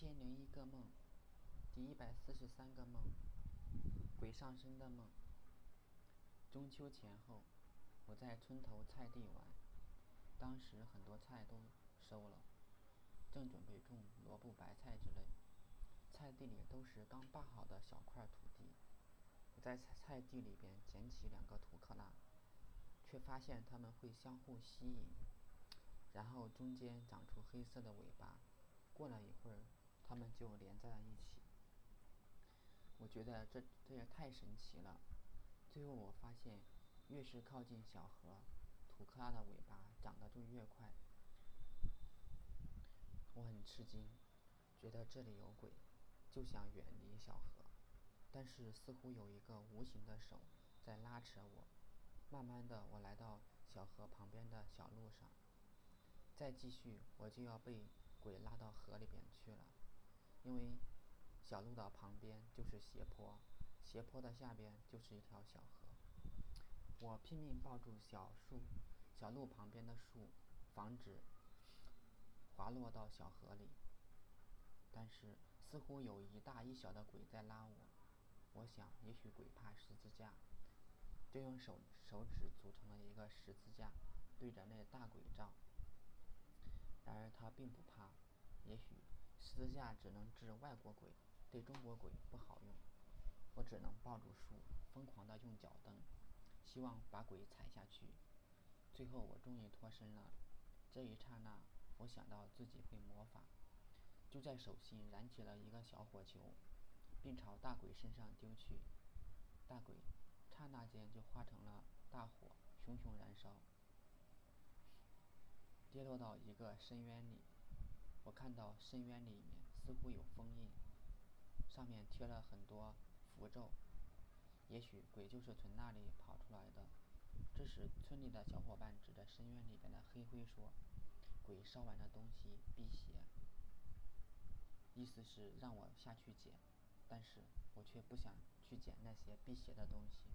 千零一个梦，第一百四十三个梦，鬼上身的梦。中秋前后，我在村头菜地玩，当时很多菜都收了，正准备种萝卜、白菜之类。菜地里都是刚扒好的小块土地，我在菜地里边捡起两个土坷垃，却发现它们会相互吸引，然后中间长出黑色的尾巴。过了一会儿，它们就连在了一起。我觉得这这也太神奇了。最后我发现，越是靠近小河，土克拉的尾巴长得就越快。我很吃惊，觉得这里有鬼，就想远离小河。但是似乎有一个无形的手在拉扯我。慢慢的，我来到小河旁边的小路上。再继续，我就要被鬼拉到河里边去了。因为小路的旁边就是斜坡，斜坡的下边就是一条小河。我拼命抱住小树，小路旁边的树，防止滑落到小河里。但是似乎有一大一小的鬼在拉我。我想，也许鬼怕十字架，就用手手指组成了一个十字架，对着那大鬼照。然而他并不怕。私下只能治外国鬼，对中国鬼不好用。我只能抱住树，疯狂地用脚蹬，希望把鬼踩下去。最后我终于脱身了。这一刹那，我想到自己会魔法，就在手心燃起了一个小火球，并朝大鬼身上丢去。大鬼刹那间就化成了大火，熊熊燃烧，跌落到一个深渊里。我看到深渊里面似乎有封印，上面贴了很多符咒。也许鬼就是从那里跑出来的。这时，村里的小伙伴指着深渊里边的黑灰说：“鬼烧完的东西辟邪。”意思是让我下去捡，但是我却不想去捡那些辟邪的东西。